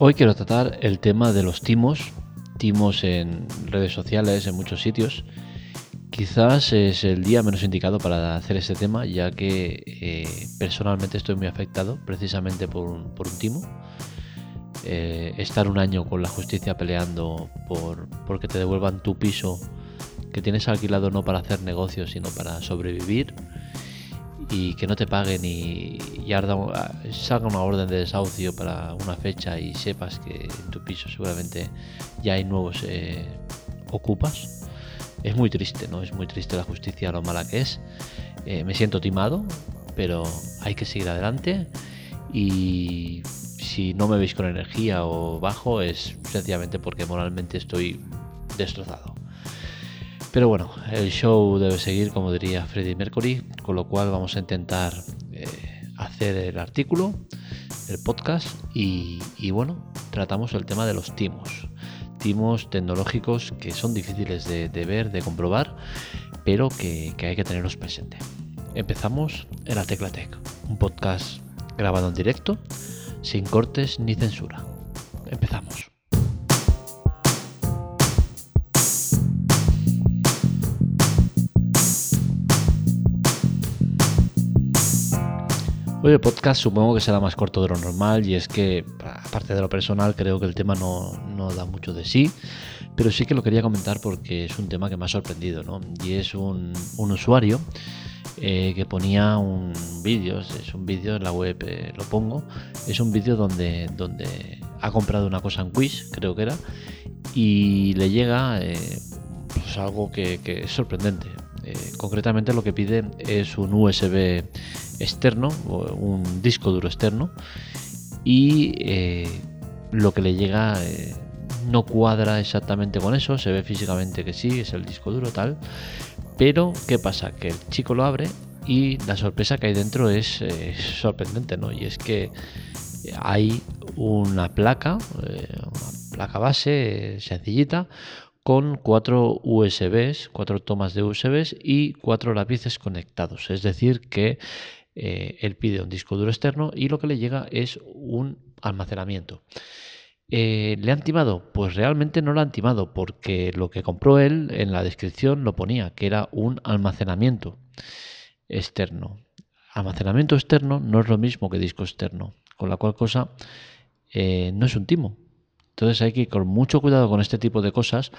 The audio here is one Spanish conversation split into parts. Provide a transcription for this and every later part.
Hoy quiero tratar el tema de los timos, timos en redes sociales, en muchos sitios. Quizás es el día menos indicado para hacer este tema, ya que eh, personalmente estoy muy afectado precisamente por un, timo. Eh, estar un año con la justicia peleando por porque te devuelvan tu piso que tienes alquilado no para hacer negocios, sino para sobrevivir y que no te paguen y, salga una orden de desahucio para una fecha y sepas que en tu piso seguramente ya hay nuevos eh, ocupas. Es muy triste, ¿no? Es muy triste la justicia, lo mala que es. Eh, me siento timado, pero hay que seguir adelante y si no me veis con energía o bajo es sencillamente porque moralmente estoy destrozado. Pero bueno, el show debe seguir, como diría Freddie Mercury, con lo cual vamos a intentar eh, hacer el artículo, el podcast y, bueno, tratamos el tema de los timos. Timos tecnológicos que son difíciles de, ver, de comprobar, pero que, hay que tenerlos presentes. Empezamos en la Tecla Tech, un podcast grabado en directo, sin cortes ni censura. Empezamos. El podcast supongo que será más corto de lo normal y es que, aparte de lo personal, creo que el tema no, da mucho de sí, pero sí que lo quería comentar porque es un tema que me ha sorprendido, ¿no? Y es un, usuario eh, que ponía un vídeo, es un vídeo en la web, eh, lo pongo, es un vídeo donde, donde ha comprado una cosa en Quiz, creo que era, y le llega eh, pues algo que, que es sorprendente. concretamente lo que pide es un USB externo, un disco duro externo, y eh, lo que le llega eh, no cuadra exactamente con eso, se ve físicamente que sí, es el disco duro tal, pero ¿qué pasa? Que el chico lo abre y la sorpresa que hay dentro es eh, sorprendente, ¿no? Y es que hay una placa, una placa base sencillita, con cuatro USBs, cuatro tomas de USBs y cuatro lápices conectados. Es decir, que eh, él pide un disco duro externo y lo que le llega es un almacenamiento. Eh, ¿Le han timado? Pues realmente no lo han timado, porque lo que compró él en la descripción lo ponía, que era un almacenamiento externo. Almacenamiento externo no es lo mismo que disco externo, con la cual cosa eh, no es un timo. Entonces hay que ir con mucho cuidado con este tipo de cosas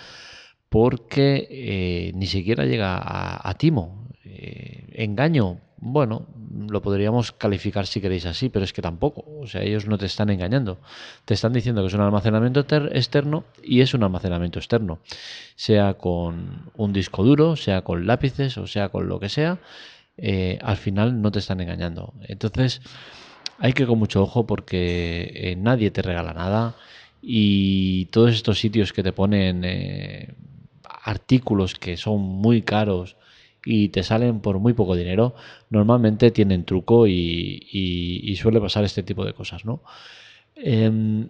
porque ni siquiera llega a, a timo. engaño, bueno, lo podríamos calificar si queréis así, pero es que tampoco. O sea, ellos no te están engañando. Te están diciendo que es un almacenamiento externo y es un almacenamiento externo. Sea con un disco duro, sea con lápices o sea con lo que sea, eh, al final no te están engañando. Entonces, hay que ir con mucho ojo porque eh, nadie te regala nada y todos estos sitios que te ponen eh, artículos que son muy caros y te salen por muy poco dinero, normalmente tienen truco y, suele pasar este tipo de cosas, ¿no? Em,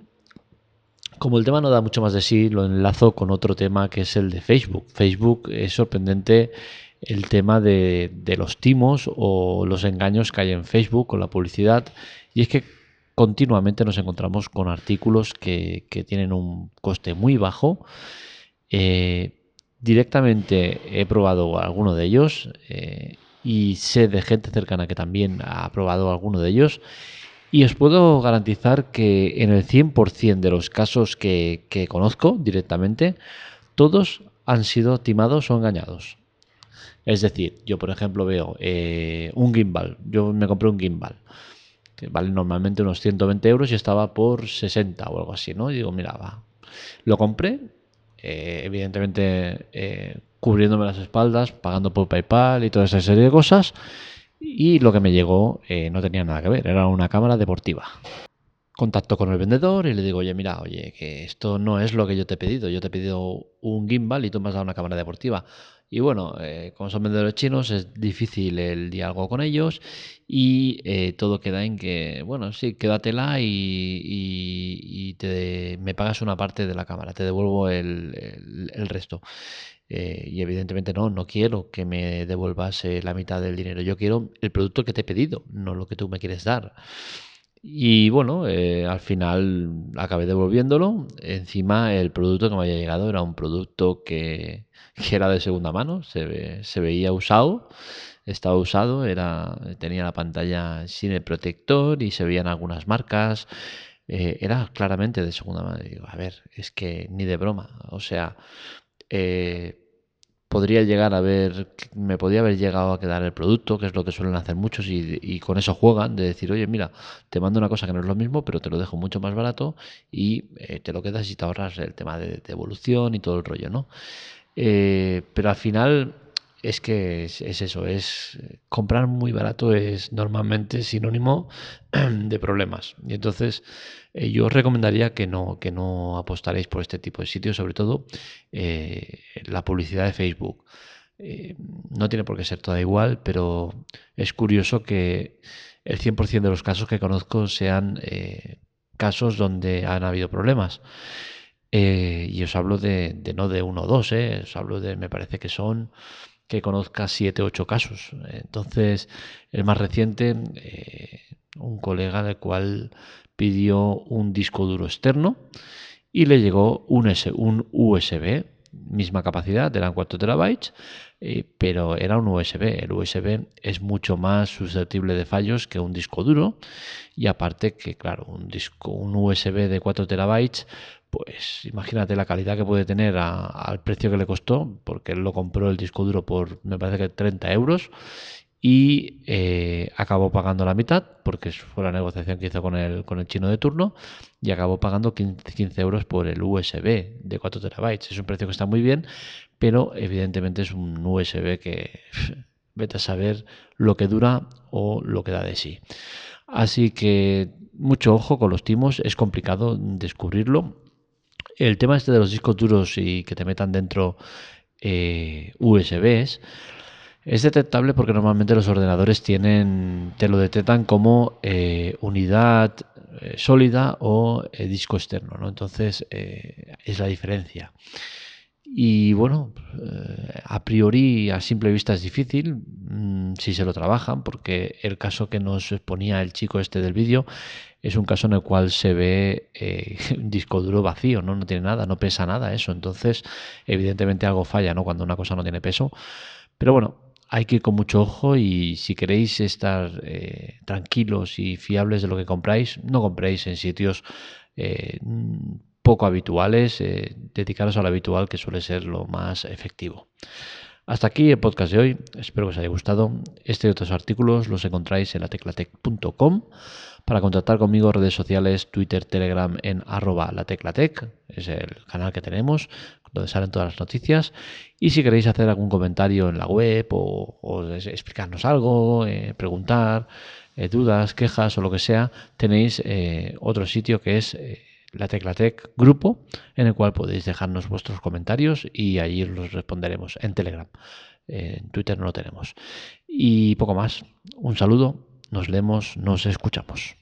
como el tema no da mucho más de sí, lo enlazo con otro tema que es el de Facebook. Facebook es sorprendente el tema de, los timos o los engaños que hay en Facebook con la publicidad. Y es que continuamente nos encontramos con artículos que, tienen un coste muy bajo. Eh, Directamente he probado alguno de ellos eh, y sé de gente cercana que también ha probado alguno de ellos. Y os puedo garantizar que en el 100% de los casos que, conozco directamente, todos han sido timados o engañados. Es decir, yo por ejemplo veo eh, un gimbal, yo me compré un gimbal, que vale normalmente unos 120 euros y estaba por 60 o algo así, ¿no? Y digo, mira, va. Lo compré eh, evidentemente eh, cubriéndome las espaldas, pagando por PayPal y toda esa serie de cosas. Y lo que me llegó eh, no tenía nada que ver, era una cámara deportiva. Contacto con el vendedor y le digo, oye, mira, oye, que esto no es lo que yo te he pedido. Yo te he pedido un gimbal y tú me has dado una cámara deportiva. Y bueno, eh, como son vendedores chinos, es difícil el diálogo con ellos y eh, todo queda en que, bueno, sí, quédatela y, y, te, me pagas una parte de la cámara, te devuelvo el, resto. Eh, y evidentemente no, no quiero que me devuelvas la mitad del dinero. Yo quiero el producto que te he pedido, no lo que tú me quieres dar. Y bueno, eh, al final acabé devolviéndolo. Encima el producto que me había llegado era un producto que, era de segunda mano, se, se veía usado, estaba usado, era, tenía la pantalla sin el protector y se veían algunas marcas. Eh, era claramente de segunda mano. digo, a ver, es que ni de broma. O sea, eh, podría llegar a ver, me podría haber llegado a quedar el producto, que es lo que suelen hacer muchos, y, con eso juegan, de decir, oye, mira, te mando una cosa que no es lo mismo, pero te lo dejo mucho más barato y eh, te lo quedas y te ahorras el tema de, devolución y todo el rollo, ¿no? Eh, pero al final es que es, eso, es comprar muy barato es normalmente sinónimo de problemas. Y entonces eh, yo os recomendaría que no, que no apostaréis por este tipo de sitios, sobre todo eh, la publicidad de Facebook. Eh, no tiene por qué ser toda igual, pero es curioso que el 100% de los casos que conozco sean casos donde han habido problemas. y os hablo de, de, no de uno o dos, os hablo de, me parece que son que conozca 7 o 8 casos. Entonces, el más reciente, eh, un colega del cual pidió un disco duro externo y le llegó un, un USB, misma capacidad, eran 4 terabytes, eh, pero era un USB. El USB es mucho más susceptible de fallos que un disco duro y aparte que, claro, un, disco, un USB de 4 terabytes pues imagínate la calidad que puede tener al precio que le costó, porque él lo compró el disco duro por, me parece que 30 euros, y eh, acabó pagando la mitad, porque fue la negociación que hizo con el, con el chino de turno, y acabó pagando 15, euros por el USB de 4 terabytes. Es un precio que está muy bien, pero evidentemente es un USB que vete a saber lo que dura o lo que da de sí. Así que mucho ojo con los timos, es complicado descubrirlo el tema este de los discos duros y que te metan dentro eh, USBs es detectable porque normalmente los ordenadores tienen, te lo detectan como eh, unidad eh, sólida o disco externo, ¿no? Entonces es la diferencia. Y bueno, a priori a simple vista es difícil si se lo trabajan, porque el caso que nos exponía el chico este del vídeo es un caso en el cual se ve eh, un disco duro vacío, ¿no? no tiene nada, no pesa nada eso. Entonces, evidentemente algo falla, ¿no? Cuando una cosa no tiene peso. Pero bueno, hay que ir con mucho ojo y si queréis estar eh, tranquilos y fiables de lo que compráis, no compréis en sitios eh, poco habituales, dedicaros a lo habitual que suele ser lo más efectivo. Hasta aquí el podcast de hoy, espero que os haya gustado. Este y otros artículos los encontráis en lateclatec.com. Para contactar conmigo, redes sociales, Twitter, Telegram en arroba lateclatec, es el canal que tenemos, donde salen todas las noticias. Y si queréis hacer algún comentario en la web o, explicarnos algo, eh, preguntar, eh, dudas, quejas o lo que sea, tenéis eh, otro sitio que es la Teclatec grupo, en el cual podéis dejarnos vuestros comentarios y allí los responderemos en Telegram. En Twitter no lo tenemos. Y poco más. Un saludo, nos leemos, nos escuchamos.